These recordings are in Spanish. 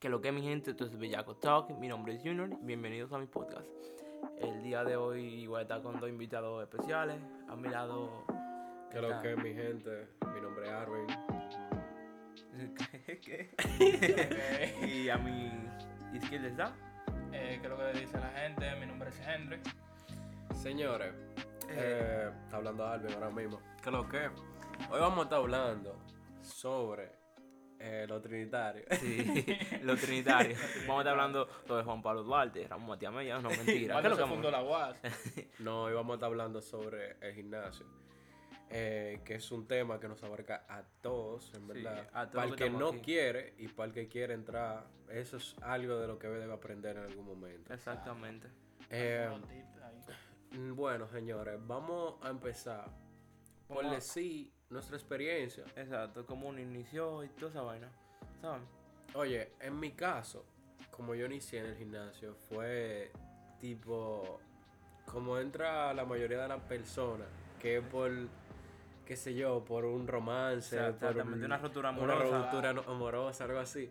Que lo que mi gente, esto es Bellaco Talk, mi nombre es Junior, bienvenidos a mi podcast. El día de hoy voy a estar con dos invitados especiales. A mi lado. Que lo que mi gente, mi nombre es Arvin. ¿Qué? y a mi izquierda está. Eh, ¿Qué es lo que dice la gente? Mi nombre es Henry. Señores, eh, está hablando Arvin ahora mismo. Que lo que hoy vamos a estar hablando sobre eh, lo trinitario. Sí, lo trinitario. Vamos a estar hablando de Juan Pablo Duarte, Ramón Matías Mella, no mentira. ¿Qué es lo que fundó la UAS. No, hoy vamos a estar hablando sobre el gimnasio. eh, que es un tema que nos abarca a todos, en Sí, verdad. a todos para el los que no aquí. quiere y para el que quiere entrar, eso es algo de lo que debe aprender en algún momento. Exactamente. Eh. Mm, Bueno, señores, vamos a empezar por decir nuestra experiencia. Exacto, como uno inició y toda esa vaina. ¿Saben? Oye, en mi caso, como yo inicié en el gimnasio, fue tipo, como entra la mayoría de las personas, que es por, qué sé yo, por un romance, por Exactamente, una rotura una amorosa. ruptura no- amorosa, algo así.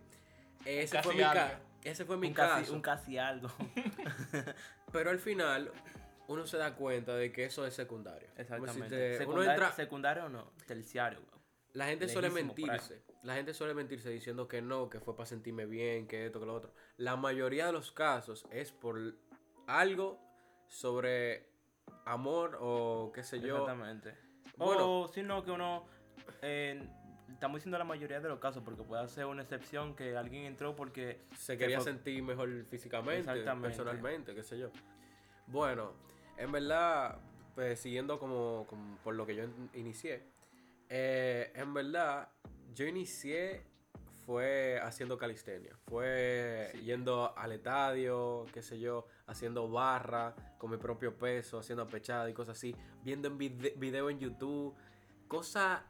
Ese fue mi, ca- ese fue mi un, casi, caso. un casi algo. Pero al final, uno se da cuenta de que eso es secundario. Como si Exactamente. te- uno Secundario, entra, secundario o no, terciario. La gente suele mentirse. La gente suele mentirse diciendo que no, que fue para sentirme bien, que esto, que lo otro. La mayoría de los casos es por algo sobre amor o qué sé yo. Exactamente. Bueno. O si no, que uno. eh, estamos diciendo la mayoría de los casos, porque puede ser una excepción que alguien entró porque. Se que quería fue- sentir mejor físicamente, Exactamente. personalmente, qué sé yo. Bueno, en verdad, pues siguiendo como, como por lo que yo in- inicié, eh, en verdad, yo inicié fue haciendo calistenia, fue Sí. yendo al estadio, qué sé yo, haciendo barra con mi propio peso, haciendo pechada y cosas así, viendo en vide- video en YouTube, cosas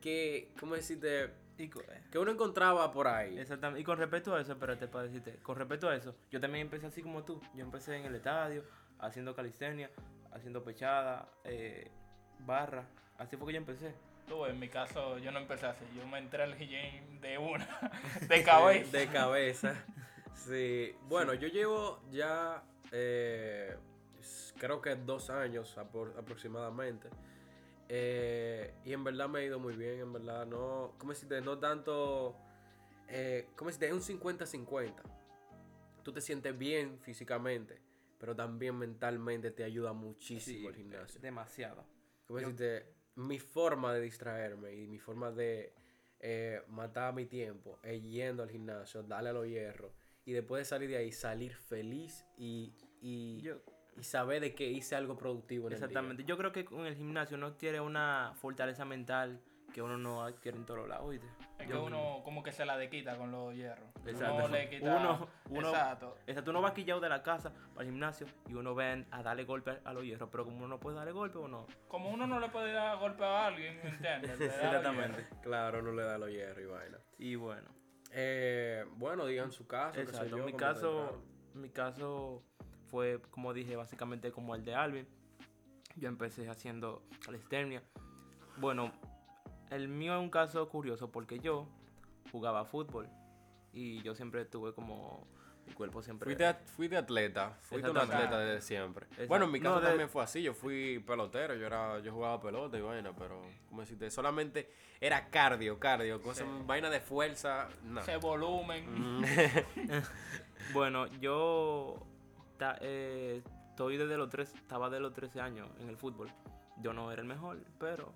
que, ¿cómo decirte? Y, eh, Que uno encontraba por ahí. Exactamente. Y con respecto a eso, espérate para decirte, con respecto a eso, yo también empecé así como tú. Yo empecé en el estadio, haciendo calistenia, haciendo pechada, eh, barra. Así fue que yo empecé. Tú, en mi caso, yo no empecé así. Yo me entré al gym de una, de cabeza. De, cabeza. Sí. Bueno, yo llevo ya eh, creo que dos años apro- aproximadamente. Eh, y en verdad me ha ido muy bien, en verdad. No, ¿cómo decirte? No tanto. Eh, ¿Cómo decirte? Es un 50-50. Tú te sientes bien físicamente, pero también mentalmente te ayuda muchísimo el gimnasio. Demasiado. ¿Cómo Yo- decirte? Mi forma de distraerme y mi forma de eh, matar mi tiempo es yendo al gimnasio, darle a los hierros y después de salir de ahí, salir feliz y, y, Yo, y saber de que hice algo productivo en exactamente. Yo creo que con el gimnasio uno adquiere una fortaleza mental que uno no adquiere en todos lados, ¿oíste? Es que Yo- uno como que se la dequita con los hierros. Exacto. Uno le quita... Uno- uno- Exacto. Exacto, uno va quillado de la casa para el gimnasio y uno ven a darle golpe a los hierros, pero como uno no puede darle golpe o no. Como uno no le puede dar golpe a alguien, ¿entiendes? Exactamente. Claro, no le da los hierros y vaina. Y bueno, Eh, bueno, digan su caso. exacto. yo, mi caso, mi caso fue, como dije, básicamente como el de Alvin. Yo empecé haciendo calistenia. Bueno, el mío es un caso curioso porque yo jugaba fútbol y yo siempre tuve como mi cuerpo siempre Fuiste, at- fuiste atleta, fuiste un atleta desde siempre. Exacto. Bueno, en mi caso No, de- también fue así, yo fui pelotero, yo era, yo jugaba pelota y vaina, pero como decirte, solamente era cardio, cardio, cosas, vaina de fuerza, no. Ese volumen. Mm. Bueno, yo ta- eh, estoy desde los tres, estaba de los 13 años en el fútbol. Yo no era el mejor, pero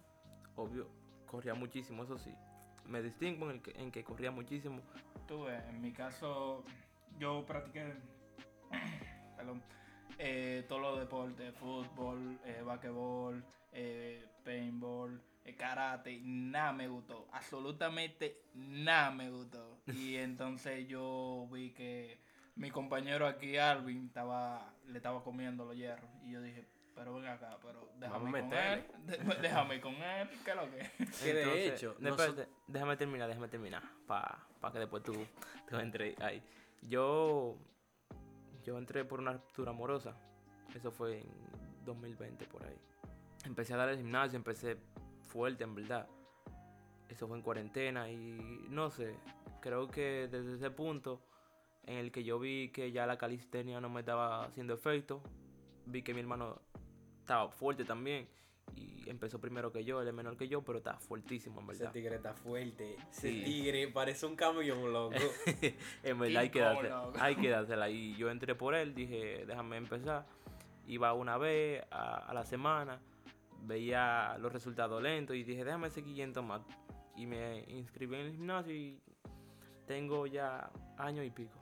obvio, corría muchísimo, eso sí. Me distingo en, el que, en que corría muchísimo. Tú en mi caso, yo practiqué perdón, eh, todos los deportes, fútbol, eh, basquetbol, eh, paintball, eh, karate, nada me gustó, absolutamente nada me gustó. Y entonces yo vi que mi compañero aquí, Alvin, estaba, le estaba comiendo los hierros. Y yo dije, pero ven acá, pero déjame Vamos con él, déjame con él, ¿qué es lo que? Que de hecho, de- noso- espérate, déjame terminar, déjame terminar, para que después tú, tú entres ahí. Yo, yo entré por una ruptura amorosa, eso fue en 2020 por ahí. Empecé a dar el gimnasio, empecé fuerte en verdad. Eso fue en cuarentena y no sé, creo que desde ese punto en el que yo vi que ya la calistenia no me estaba haciendo efecto. Vi que mi hermano estaba fuerte también. Y empezó primero que yo, él es menor que yo, pero está fuertísimo, en Ese verdad. tigre está fuerte. Ese Sí. tigre parece un camión, loco. en verdad hay que dársela. Hay que dársela. Y yo entré por él, dije, déjame empezar. Iba una vez a, a la semana, veía los resultados lentos y dije, déjame seguir yendo más. Y me inscribí en el gimnasio y tengo ya año y pico.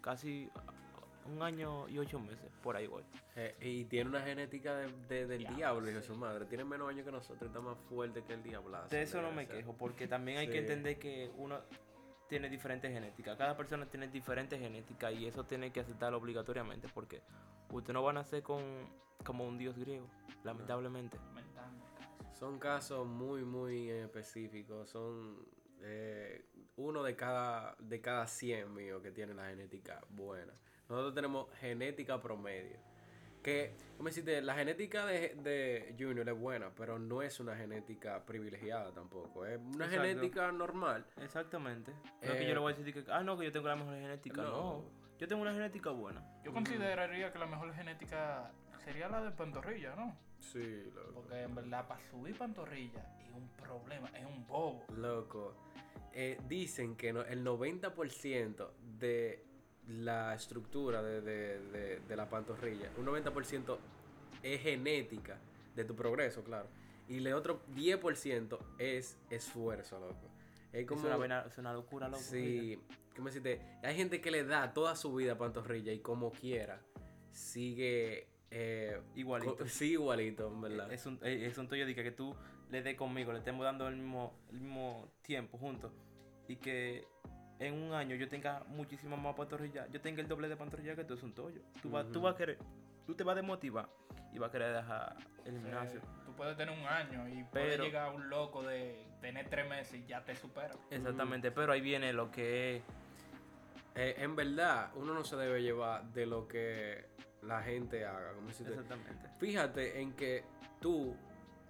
Casi un año y ocho meses, por ahí voy. Eh, y tiene una genética de, de- del Diablo, diablo, hijo de sí. su madre. Tiene menos años que nosotros, está más fuerte que el diablo. De eso no me quejo, porque también hay que entender que uno tiene diferentes genéticas. Cada persona tiene diferentes genéticas y eso tiene que aceptarlo obligatoriamente, porque usted no va a nacer con como un dios griego, lamentablemente. Son casos muy, muy específicos. Son eh, uno de cada, de cada 100 mío que tiene la genética buena. Nosotros tenemos genética promedio. Que, como decirte, la genética de, de Junior es buena, pero no es una genética privilegiada tampoco. Es una Exacto. genética normal. Exactamente. No es que Eh, yo le voy a decir que, ah, no, que yo tengo la mejor genética. No. No, yo tengo una genética buena. Yo consideraría que la mejor genética sería la de pantorrilla, ¿no? Sí, loco. Porque en verdad, para subir pantorrilla es un problema, es un bobo. Loco. Eh, dicen que no- el 90% de la estructura de, de- de- de la pantorrilla, un 90% es genética de tu progreso, claro. Y el otro 10% es esfuerzo, loco. Es como... es, una, vaina- es una locura, loco. Sí, ¿cómo decirte? Hay gente que le da toda su vida a pantorrilla y como quiera sigue... eh, Igualito. sí, igualito, en verdad. Es un, es un tuyo de que, tú le des conmigo, le estemos dando el mismo, el mismo tiempo juntos. Y que en un año yo tenga muchísimo más pantorrilla. Yo tenga el doble de pantorrilla que tú es un toyo. Tú, vas, tú Ujú. vas a querer, tú te vas a desmotivar y vas a querer dejar el gimnasio. tú puedes tener un año y puede llegar un loco de tener tres meses y ya te supera. Exactamente, pero ahí viene lo que es. Eh, en verdad, uno no se debe llevar de lo que la gente haga. Exactamente. Fíjate en que tú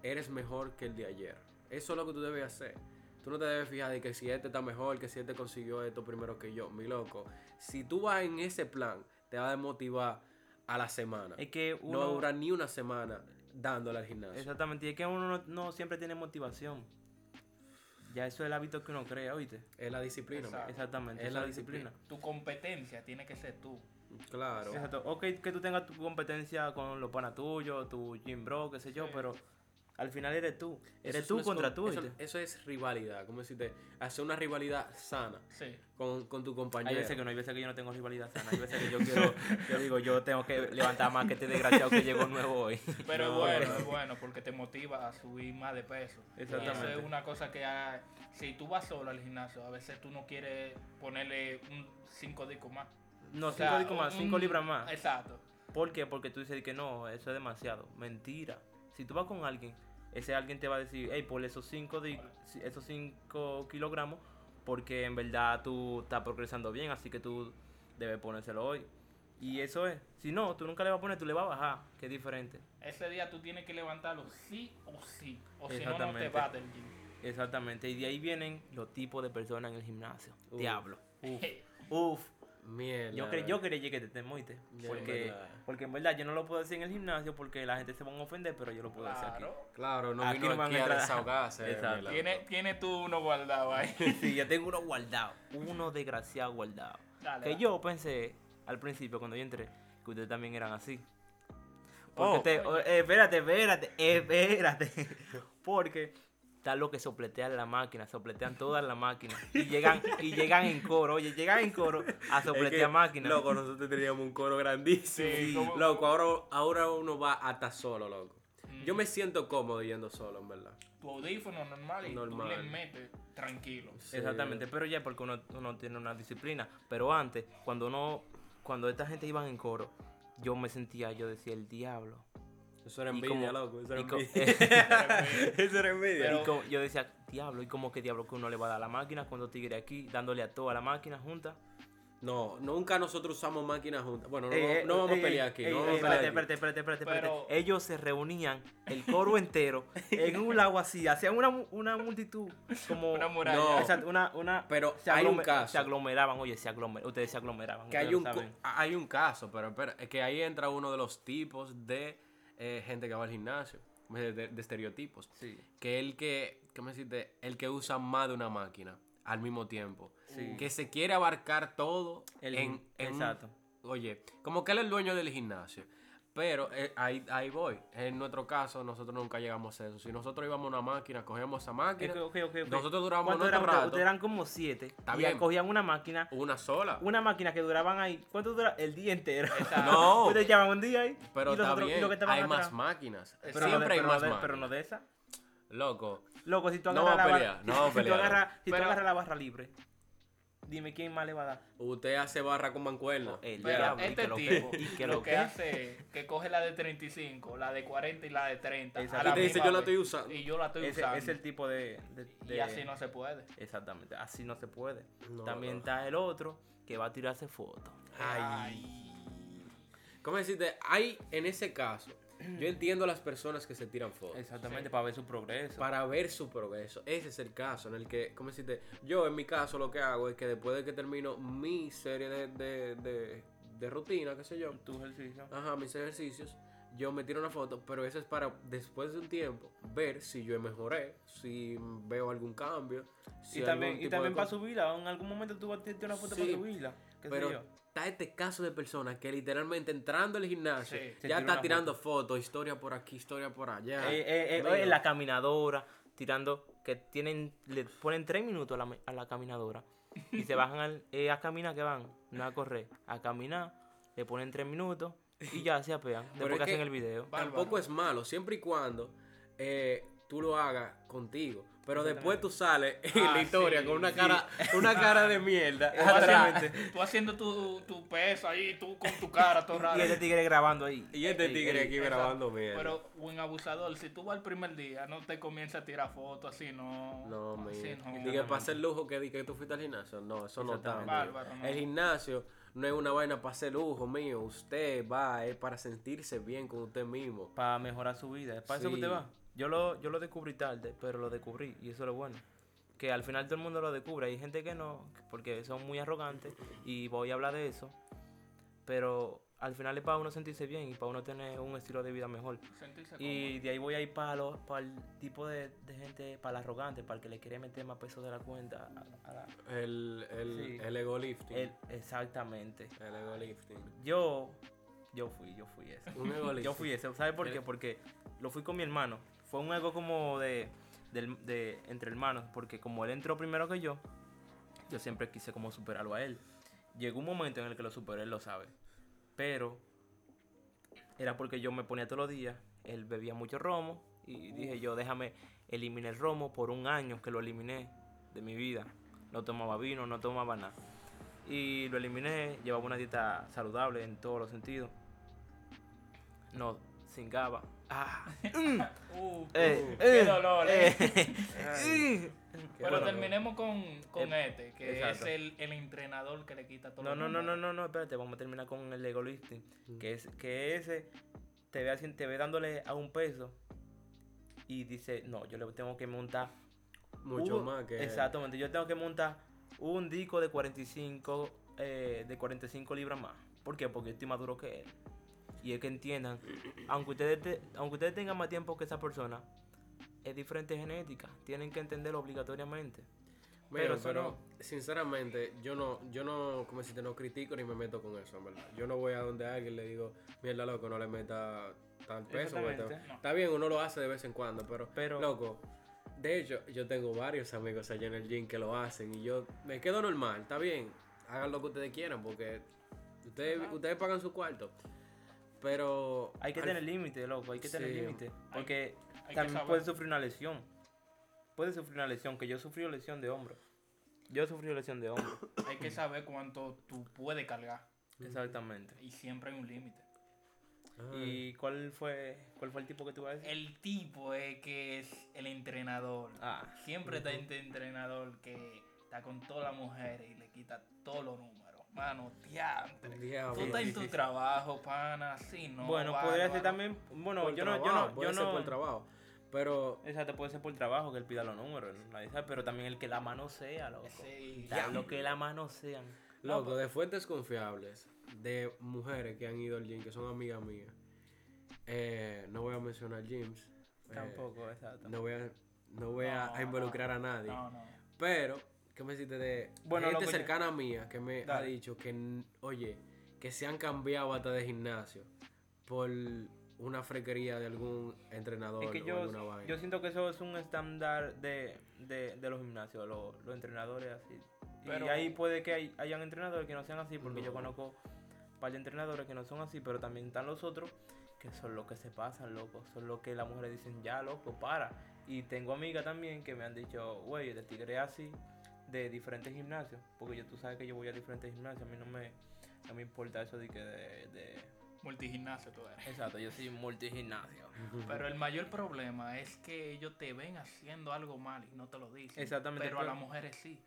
eres mejor que el de ayer. Eso es lo que tú debes hacer. Tú no te debes fijar de que si este está mejor, que si este consiguió esto primero que yo, mi loco. Si tú vas en ese plan, te va a desmotivar a la semana. Es que No uno. va a durar ni una semana dándole al gimnasio. Exactamente, y es que uno no, no siempre tiene motivación. Ya eso es el hábito que uno crea, ¿oíste? Es la disciplina. Exacto. Exactamente, Es es la la disciplina. Tu competencia tiene que ser tú. Claro. Exacto. Ok, que tú tengas tu competencia con los panas tuyos, tu gym bro, qué sé yo, Sí. pero al final eres tú. Eres Eso tú es contra como- tú, Eso, es rivalidad. ¿Cómo decirte? Hacer una rivalidad sana Sí. con, con tu Hay compañero. veces que no, hay veces que yo no tengo rivalidad sana, hay veces que yo quiero, yo digo, yo tengo que levantar más que este desgraciado que llegó nuevo hoy. Pero No. es bueno, es bueno porque te motiva a subir más de peso. Y Exactamente. eso es una cosa que si tú vas solo al gimnasio, a veces tú no quieres ponerle un 5 discos más. No, O sea, cinco, discos más, un- cinco libras más. Exacto. ¿Por qué? Porque tú dices que no, eso es demasiado. Mentira. Si tú vas con alguien, ese alguien te va a decir, hey, por esos 5 esos cinco kilogramos, porque en verdad tú estás progresando bien, así que tú debes ponérselo hoy. Y eso es. Si no, tú nunca le vas a poner, tú le vas a bajar, que es diferente. Ese día tú tienes que levantarlo sí o sí. O si no, no te Exactamente. vas del gym. Exactamente. Y de ahí vienen los tipos de personas en el gimnasio. Uf. Diablo. Uf. Uf. Mierda. Yo, cre yo quería que te temoiste. Ya, Porque, verdad. porque en verdad yo no lo puedo decir en el gimnasio porque la gente se va a ofender, pero yo lo puedo decir aquí. Claro. Claro, no Aquí vino no van aquí a a desahogarse. Exacto. Tiene, tiene tú uno guardado ahí. Sí, yo tengo uno guardado. Uno desgraciado guardado. Dale, Que dale. yo pensé al principio, cuando yo entré, que ustedes también eran así. Porque Oh. te, oh, eh, espérate, espérate, espérate. Porque está lo que sopletean la máquina, sopletean todas las máquinas. Y llegan, y llegan en coro, oye, llegan en coro a Es sopletear que, máquinas. Loco, nosotros teníamos un coro grandísimo. Sí, loco, ahora, ahora uno va hasta solo, loco. Mm. Yo me siento cómodo yendo solo, en verdad. Tu audífono normal y Normal. tú le metes tranquilo. Sí. Exactamente, pero ya porque uno, uno tiene una disciplina. Pero antes, cuando uno, cuando esta gente iban en coro, yo me sentía, yo decía, el diablo. Eso era envidia, como- loco. Eso era envidia. eso era envidia. Pero- Y como- yo decía, diablo, ¿y cómo que diablo que uno le va a dar a la máquina cuando tigre aquí, dándole a toda la máquina junta? No, nunca nosotros usamos máquinas juntas. Bueno, no, Ey, ey, no vamos ey, a pelear ey, aquí. ey, no ey, vamos a pelear espérate, aquí. espérate, espérate, espérate, Pero-. Ellos se reunían, el coro entero, en un lago así, hacían una, una multitud, como... Una muralla. No. Una, una, Pero se hay un caso. Se aglomeraban, oye, se aglomeraban, ustedes se aglomeraban. Que hay un, hay un caso, pero espera, es que ahí entra uno de los tipos de eh, gente que va al gimnasio, de, de- de estereotipos. Sí. Que el que, ¿cómo decirte? El que usa más de una máquina al mismo tiempo. Sí. Que se quiere abarcar todo El- en, en exacto. oye, como que él es el dueño del gimnasio. Pero eh, ahí, ahí voy. En nuestro caso, nosotros nunca llegamos a eso. Si nosotros íbamos a una máquina, cogíamos esa máquina, Ok, ok, ok, ok. nosotros duramos ¿Cuánto nuestro eran ustedes? rato. Ustedes eran como siete. Está y bien. cogían una máquina, una sola. una máquina que duraban ahí. ¿Cuánto dura? El día entero. Exacto. No. Ustedes llevaban un día ahí. Pero y los está otros- y bien, que hay atrás. más máquinas. Pero no de- Siempre hay pero más no de- máquinas. Pero no de esa. Loco, Loco, si tú No agarras a la barra, no si tú agarras, si tú agarras la barra libre, dime quién más le va a dar. usted hace barra con mancuerna. El Pero diablo, y este que lo tipo que- y que lo lo que que- hace que coge la de 35, la de 40 y la de 30. Exacto. a Y te dice, "Yo la vez". estoy usando. Y yo la estoy Ese usando. es el tipo de, de- Y así no se puede. Exactamente, así no se puede. No, También no. está el otro que va a tirarse fotos. ¿Cómo decirte? Hay, en ese caso, yo entiendo a las personas que se tiran fotos. Exactamente, Sí. para ver su progreso. Para ver su progreso. Ese es el caso en el que, ¿cómo decirte? Yo, en mi caso, lo que hago es que después de que termino mi serie de, de, de, de rutina, qué sé yo, tu ejercicio. ajá, mis ejercicios, yo me tiro una foto, pero eso es para, después de un tiempo, ver si yo mejoré, si veo algún cambio. Si y también, y también para subirla. En algún momento tú vas a tirarte una foto Sí, para subirla. ¿Qué Pero sé yo? está este caso de personas que literalmente entrando al gimnasio Sí. Ya está tirando fotos, historia por aquí, historia por allá. Eh, eh, eh, la caminadora, tirando, que tienen, le ponen tres minutos a la, a la caminadora. Y se bajan al- eh, a caminar, que van, no a correr, a caminar, le ponen tres minutos y ya se apean. Después es que hacen el video. Tampoco es malo, siempre y cuando eh, tú lo hagas contigo. Pero Exactamente. después tú sales en Ah, la historia sí, con una sí. cara, una cara de mierda. Atrás. tú haciendo tu, tu peso ahí, tú con tu cara, todo raro. Y este tigre grabando ahí. Y este tigre aquí Exacto. grabando mierda. Pero, buen abusador, si tú vas el primer día, no te comienzas a tirar fotos así, no. No, mío. no. Y que para hacer lujo que di que tú fuiste al gimnasio. No, eso no está. Exactamente. Bárbaro, no. El gimnasio no es una vaina para hacer lujo, mío. Usted va, es para sentirse bien con usted mismo. Para mejorar su vida. Es para eso que usted va. Yo lo, yo lo descubrí tarde, pero lo descubrí. Y eso es lo bueno. Que al final todo el mundo lo descubre. Hay gente que no, porque son muy arrogantes. Y voy a hablar de eso. Pero al final es para uno sentirse bien y para uno tener un estilo de vida mejor. Sentirse Y de ahí voy a ir para, los- para el tipo de, de gente, para el arrogante, para el que le quiere meter más peso de la cuenta. a- a la- El, el, Sí. el ego lifting. el- exactamente. El ego lifting. Yo, yo fui, yo fui ese. Un ego lifting. Yo fui ese. ¿Sabes por qué? Porque lo fui con mi hermano. Fue un ego como de, del- de entre hermanos. Porque como él entró primero que yo, yo siempre quise como superarlo a él. Llegó un momento en el que lo superé, él lo sabe. Pero era porque yo me ponía todos los días. Él bebía mucho romo. Y dije yo, déjame eliminar el romo por un año que lo eliminé de mi vida. No tomaba vino, no tomaba nada. Y lo eliminé, llevaba una dieta saludable en todos los sentidos. No cingaba. Ah, Uh, eh, qué eh, dolor, eh. eh. Pero Bueno, terminemos con, con El- este, que exacto. es el, el entrenador que le quita todo. No, no, no, no, no, no, espérate, vamos a terminar con el ego lifting. Que, es, que ese te ve, haciendo- te ve dándole a un peso y dice, no, yo le tengo que montar. Mucho un- más que. Exactamente, yo tengo que montar un disco de 45, eh, de 45 libras más. ¿Por qué? Porque yo estoy más duro que él. Y es que entiendan, aunque ustedes, te- aunque ustedes tengan más tiempo que esa persona, es diferente genética. Tienen que entenderlo obligatoriamente. Mira, pero pero no. sinceramente, yo no, yo no, como si te no critico ni me meto con eso, en verdad. Yo no voy a donde alguien le digo, mierda loco, no le meta tal peso. No. Está bien, uno lo hace de vez en cuando, pero, Pero- loco, de hecho, yo tengo varios amigos allá en el gym que lo hacen y yo me quedo normal, está bien, hagan lo que ustedes quieran porque ustedes, Ajá. ustedes pagan su cuarto. Pero Hay que al- tener límite, loco, hay que tener límite. Porque hay también puede sufrir una lesión. Puede sufrir una lesión, que yo sufrí lesión de hombro. Yo sufrí lesión de hombro. Hay que saber cuánto tú puedes cargar. Exactamente. Y siempre hay un límite. Ay, ¿Y cuál fue cuál fue el tipo que tú vas a decir? El tipo es que es el entrenador. Ah, Siempre está este entrenador que está con todas las mujeres y le quita todos los números. Mano, diantre. Diablo. Tú estás en tu trabajo, pana, así, ¿no? bueno, podría ser también. Bueno, Por yo no, yo trabajo, no, puede yo ser no. por trabajo. Pero Exacto, puede ser por trabajo que él pida los números, nadie sabe, pero también el que la mano sea, loco. Sí, Ya, lo que la mano sean. Loco, de fuentes confiables, de mujeres que han ido al gym, que son amigas mías. eh, no voy a mencionar gyms. eh, Tampoco, exacto. no voy a, no voy a- No, a involucrar a nadie. No, no. Pero, ¿qué me hiciste de Bueno, gente yo- cercana mía que me ha dicho que, oye, que se han cambiado hasta de gimnasio por una frequería de algún entrenador Es que o yo, alguna vaina? yo siento que eso es un estándar de, de, de los gimnasios, los, los entrenadores así. Pero- y ahí puede que hay- hayan entrenadores que no sean así, porque yo No. conozco un par de entrenadores que no son así, pero también están los otros que son los que se pasan, loco. Son los que las mujeres dicen, ya, loco, para. Y tengo amigas también que me han dicho, güey, de tigre así, de diferentes gimnasios. Porque yo, tú sabes que yo voy a diferentes gimnasios, a mí no me, no me importa eso de que de... de- Multigimnasio tú eres. Exacto, yo soy multigimnasio. Pero el mayor problema es que ellos te ven haciendo algo mal y no te lo dicen. Exactamente, Pero a las mujeres sí.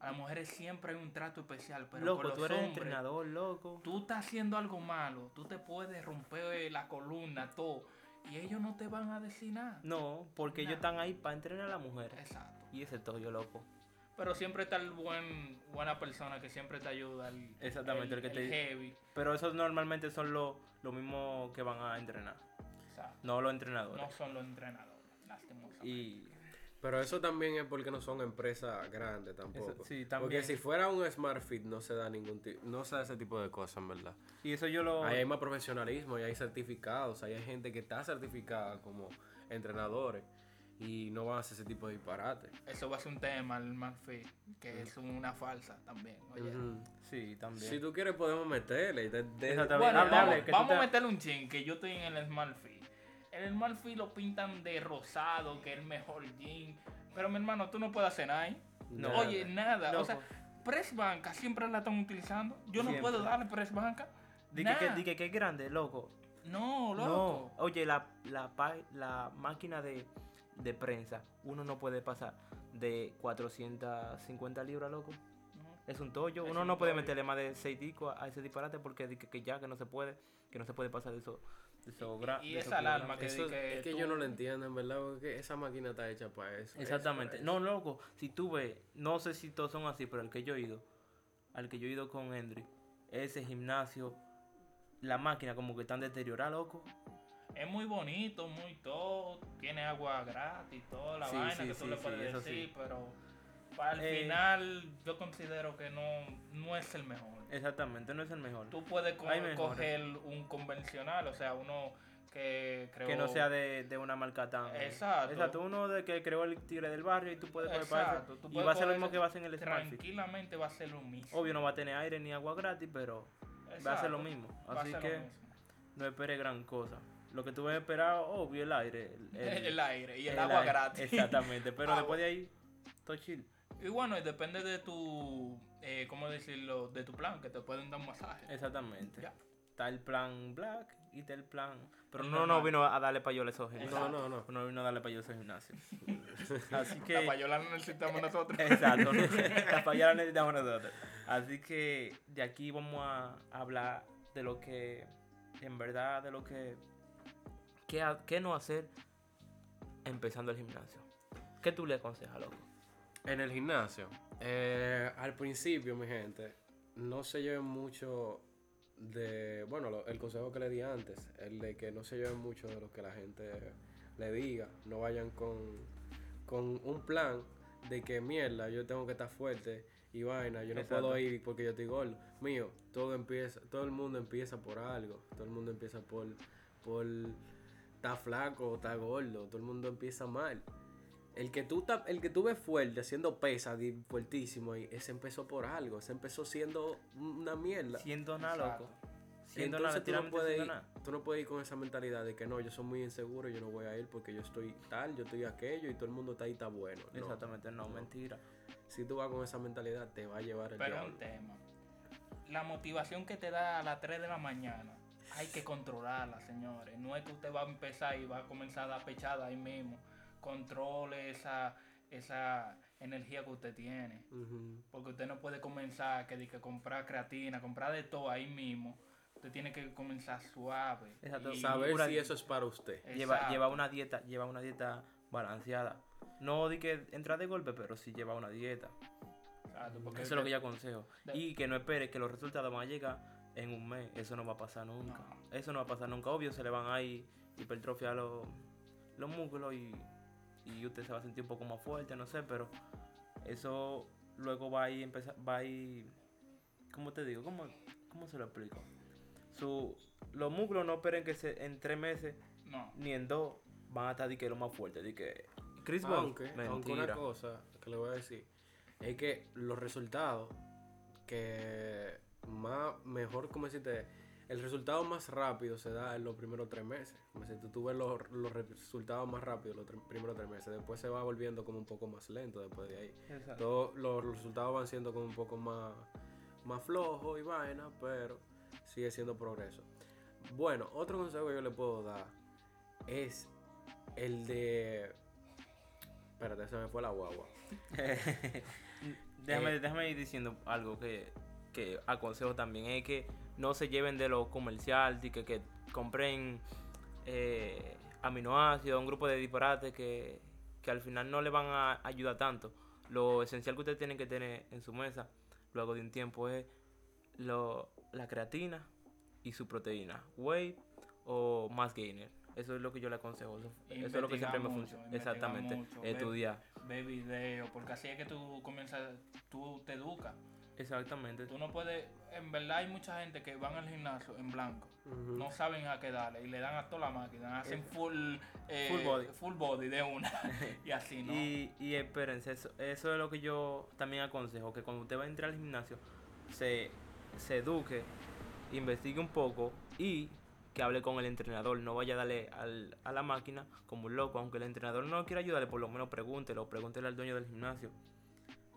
A las mujeres siempre hay un trato especial. Pero loco, con tú los eres hombres, entrenador, loco. Tú estás haciendo algo malo. Tú te puedes romper la columna, todo. Y ellos no te van a decir nada. No, porque ellos están ahí para entrenar a las mujeres. Exacto. Y ese es todo yo loco. Pero siempre está el buen, buena persona que siempre te ayuda. El, Exactamente, el que te- heavy. Pero esos normalmente son los lo mismos que van a entrenar, Exacto. no los entrenadores. No son los entrenadores, lastimosamente. Y Pero eso también es porque no son empresas grandes tampoco. Eso- sí, Porque también. si fuera un Smart Fit no se da ningún tipo, no se da ese tipo de cosas, en verdad. y eso yo lo... Ahí hay más profesionalismo, y hay certificados, ahí hay gente que está certificada como entrenadores y no van a hacer ese tipo de disparates. Eso va a ser un tema, el Manfi, que es una falsa también. Oye. Sí, también. Si tú quieres podemos meterle. de- de-. Bueno, vamos, hable, que tú vamos te- a meterle un chin, que yo estoy en el Smart el Smart Fit lo pintan de rosado, que es el mejor jean. Pero mi hermano, tú no puedes hacer nada. No. Oye, nada. O sea, press banca siempre la están utilizando. Yo no puedo darle press banca. Di que, que, que, es grande, loco. No, No. loco. Oye, la, la máquina de, de prensa, uno no puede pasar de 450 libras, loco. Es un tollo. Es Uno un no puede meterle más de 6 discos a, a ese disparate porque que, que ya, que no se puede, que no se puede pasar de eso. De eso gra- Y de esa alarma que- Eso es que tú- yo no lo entiendo, en verdad, porque esa máquina está hecha para eso. Exactamente. No, para loco, si tú ves, no sé si todos son así, pero el que yo he ido, al que yo he ido con Henry, ese gimnasio, la máquina como que están deteriorada, loco. Es muy bonito, muy todo. Tiene agua gratis, toda la Sí, vaina sí, que tú sí, le puedes decir, pero el Eh, final yo considero que no, no es el mejor. Exactamente, no es el mejor. Tú puedes co- coger un convencional, o sea, uno que creó... Que no sea de, de una marca tan. Exacto. Exacto, uno de que creó el tigre del barrio y tú puedes coger para eso. Y va a ser lo mismo que va a ser en el Smart. Tranquilamente va a ser lo mismo. Obvio no va a tener aire ni agua gratis, pero va a ser lo mismo. Así que no espere gran cosa. Lo que tú vas a esperar, obvio, el aire. El, El, aire y el, el agua aire. gratis. Exactamente, pero después de ahí, todo chill. Y bueno, y depende de tu, eh, ¿cómo decirlo? De tu plan, que te pueden dar un masaje. Exactamente. Ya. Está el plan black y está el plan. Pero El no nos vino a darle payola a esos gimnasios. No, no, no. No vino a darle payola a esos gimnasios. Así La que. payola no necesitamos nosotros. Exacto. La payola necesitamos nosotros. Así que de aquí vamos a hablar de lo que. En verdad, de lo que. ¿Qué, ha- qué no hacer empezando el gimnasio? ¿Qué tú le aconsejas, loco? En el gimnasio, eh, al principio, mi gente, no se lleven mucho de, bueno, lo- el consejo que le di antes, el de que no se lleven mucho de lo que la gente le diga, no vayan con, con un plan de que mierda, yo tengo que estar fuerte y vaina, yo no Exacto. puedo ir porque yo estoy gordo. Mío, todo empieza, todo el mundo empieza por algo, todo el mundo empieza por, por estar flaco o estar gordo, todo el mundo empieza mal. El que tú el que tú ves fuerte, haciendo pesa, fuertísimo ahí, ese empezó por algo, ese empezó siendo una mierda. Siendo nada, Exacto. loco. Siendo nada, Entonces tú no, puedes siendo ir, nada. tú no puedes ir con esa mentalidad de que no, yo soy muy inseguro, yo no voy a ir porque yo estoy tal, yo estoy aquello y todo el mundo está ahí, está bueno. No. Exactamente, no, no. mentira. Si tú vas con esa mentalidad, te va a llevar el Pero diablo. un tema. La motivación que te da a las 3 de la mañana, hay que controlarla, señores. No es que usted va a empezar y va a comenzar a dar pechada ahí mismo. Controle esa, esa, energía que usted tiene. Porque usted no puede comenzar que, di que comprar creatina, comprar de todo ahí mismo. Usted tiene que comenzar suave. Exacto. y- Saber si eso es para usted. Lleva, lleva una dieta, lleva una dieta balanceada. No di que entra de golpe, pero sí lleva una dieta. Exacto, porque Eso es lo que yo aconsejo. de- Y que no espere que los resultados van a llegar en un mes. Eso no va a pasar nunca. No. Eso no va a pasar nunca. Obvio, se le van a ir hipertrofiar los, los músculos y, y usted se va a sentir un poco más fuerte, no sé, pero eso luego va a ir, empezar, va a ir, ¿cómo te digo? ¿Cómo, cómo se lo explico? Su, los músculos no esperen que se, en tres meses No. ni en dos van a estar de que lo más fuerte, de que Chris Paul, Aunque, aunque una cosa que le voy a decir es que los resultados que mejor, como decirte, el resultado más rápido se da en los primeros tres meses. Como si tú, ves los, los resultados más rápidos los primeros tres meses, después se va volviendo como un poco más lento después de ahí. Exacto. Todos los resultados van siendo como un poco más, más flojos y vaina, pero sigue siendo progreso. Bueno, otro consejo que yo le puedo dar es el de... Espérate, se me fue la guagua. déjame, Eh. déjame ir diciendo algo que, que aconsejo también. Es que no se lleven de lo comercial, de que, que compren eh, aminoácidos, un grupo de disparates que, que al final no le van a ayudar tanto. Lo esencial que ustedes tienen que tener en su mesa luego de un tiempo es lo, la creatina y su proteína, whey o más gainer. Eso es lo que yo le aconsejo. Eso, eso es lo que siempre me funciona. Exactamente. mucho, Estudiar. Ve videos, porque así es que tú comienzas, tú te educas. Exactamente. Tú no puedes, en verdad hay mucha gente que van al gimnasio en blanco, no saben a qué darle y le dan a toda la máquina, hacen full, eh, Full body. full body de una y así, ¿no? Y, y espérense, eso, eso es lo que yo también aconsejo, que cuando usted va a entrar al gimnasio, se, se eduque, investigue un poco y que hable con el entrenador, no vaya a darle al- a la máquina como un loco, aunque el entrenador no quiera ayudarle, por lo menos pregúntelo, pregúntele al dueño del gimnasio.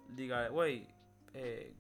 Diga, güey, eh,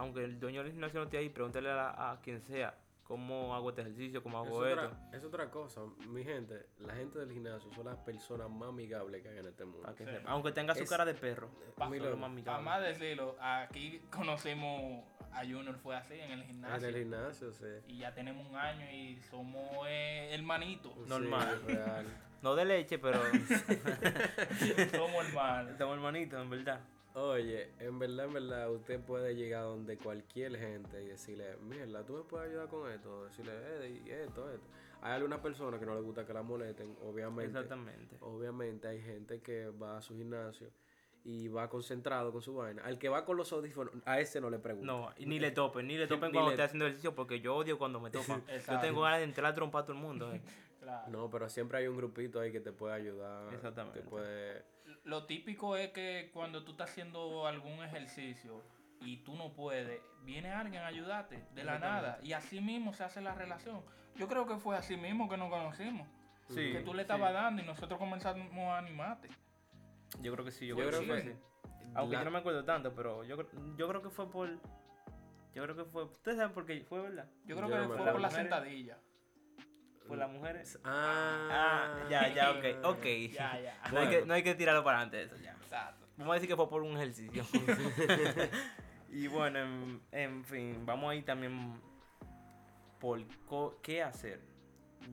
aunque el dueño del gimnasio no esté ahí, pregúntele a, a quien sea cómo hago este ejercicio, cómo Es hago esto. otra, es otra cosa, mi gente. La gente del gimnasio son las personas más amigables que hay en este mundo. Sí. Aunque tenga su Es- cara de perro, Para más decirlo, aquí conocimos a Junior, fue así en el En gimnasio. el gimnasio, sí. Y ya tenemos un año y somos eh, hermanitos. Normal. Sí, real. No de leche, pero somos hermanos. estamos hermanitos, en verdad. Oye, en verdad, en verdad, usted puede llegar donde cualquier gente y decirle, mierda, tú me puedes ayudar con esto, decirle, eh, esto, esto. Hay algunas personas que no les gusta que la molesten, obviamente. Exactamente. Obviamente hay gente que va a su gimnasio y va concentrado con su vaina. Al que va con los audífonos, a ese no le pregunta. No, y ni le topen, ni le topen cuando le- esté haciendo ejercicio porque yo odio cuando me topan. yo tengo ganas de entrar a trompar a todo el mundo. eh. Claro. No, pero siempre hay un grupito ahí que te puede ayudar. Exactamente. Te puede... Lo típico es que cuando tú estás haciendo algún ejercicio y tú no puedes, viene alguien a ayudarte de la nada y así mismo se hace la relación. Yo creo que fue así mismo que nos conocimos. Sí, que tú le sí. estabas dando y nosotros comenzamos a animarte. Yo creo que sí, yo, Yo creo, creo que así. Aunque la- yo no me acuerdo tanto, pero yo, yo creo que fue por... Yo creo que fue... Ustedes saben por qué fue, ¿verdad? Yo creo Yo que no fue por la acuerdo. sentadilla. Por las mujeres. Ah, Ah, ya, ya, ok, ok. Ya, ya. No, hay que, no hay que tirarlo para adelante de eso, ya. Exacto. Vamos a decir que fue por un ejercicio. y bueno, en, en fin, vamos a ir también por co- qué hacer.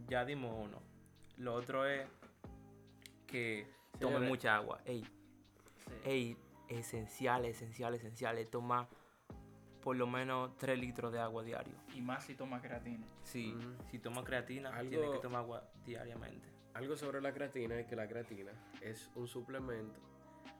Ya dimos uno. Lo otro es que tomen mucha agua. Ey, ey, esencial, esencial, esencial. es Tomar por lo menos 3 litros de agua diario. Y más si toma creatina. Si, Ujú. si toma creatina, Algo- tienes que tomar agua diariamente. Algo sobre la creatina es que la creatina es un suplemento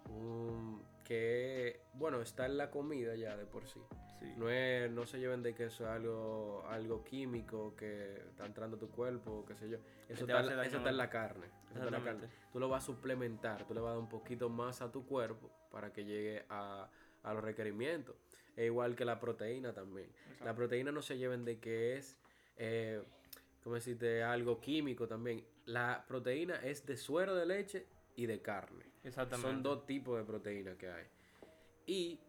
un- que, bueno, está en la comida ya de por sí. Sí. No, es, no se lleven de que eso es algo, algo químico que está entrando a tu cuerpo, qué sé yo. Eso, está, eso está en la carne. eso está en la carne. Tú lo vas a suplementar, tú le vas a dar un poquito más a tu cuerpo para que llegue a, a los requerimientos. E igual que la proteína también. La proteína no se lleven de que es, eh, ¿cómo decirte? Algo químico también. La proteína es de suero de leche y de carne. Exactamente. Son dos tipos de proteína que hay. Y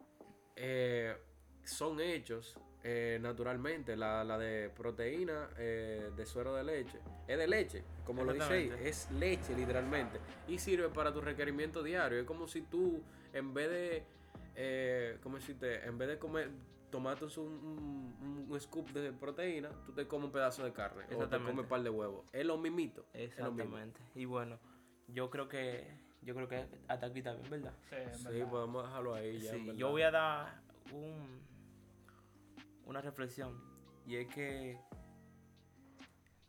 eh, son hechos eh, naturalmente, la, la de proteína eh, de suero de leche. Es de leche, como lo dice ahí, es leche literalmente. Y sirve para tu requerimiento diario. Es como si tú, en vez de, eh, ¿cómo decirte? En vez de comer, tomarte un, un, un scoop de proteína, tú te comes un pedazo de carne. O te comes un par de huevos. Es lo mismito. lo. Exactamente. Y bueno, yo creo que yo creo que hasta aquí bien, ¿verdad? Sí, Sí, verdad. podemos dejarlo ahí ya. Sí, yo voy a dar un, una reflexión. Y es que,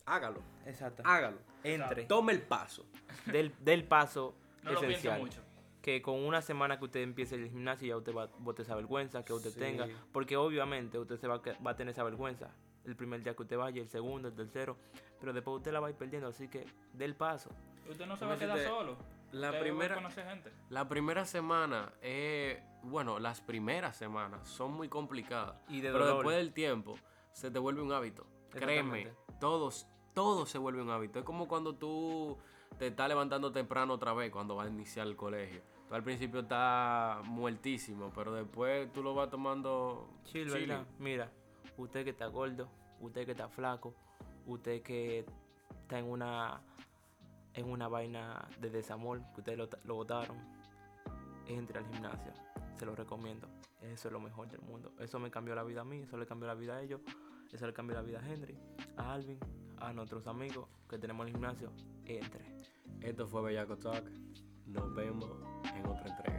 Hágalo, exacto, hágalo. entre Tome el paso. del, del paso No lo piense esencial. mucho. Que con una semana que usted empiece el gimnasio ya usted va a botar esa vergüenza que usted Sí. tenga. Porque obviamente usted se va a, que- va a tener esa vergüenza. El primer día que usted vaya, el segundo, el tercero. Pero después usted la va a ir perdiendo. Así que del paso. Usted no se ¿Cómo va a quedar solo. La Usted primera- va a conocer gente. La primera semana, eh, bueno, las primeras semanas son muy complicadas. Y de pero dolor. después del tiempo se te vuelve un hábito. Créeme, todos, todo se vuelve un hábito. Es como cuando tú te estás levantando temprano otra vez cuando vas a iniciar el colegio. Tú al principio estás muertísimo, pero después tú lo vas tomando chilling. ¿verdad? Mira, usted que está gordo, usted que está flaco, usted que está en una en una vaina de desamor, que ustedes lo, lo botaron, entre al gimnasio. Se lo recomiendo. Eso es lo mejor del mundo. Eso me cambió la vida a mí, eso le cambió la vida a ellos, eso le cambió la vida a Henry, a Alvin, a nuestros amigos que tenemos en el gimnasio. Entre. Esto fue Bellaco Talk. Nos vemos en otra entrega.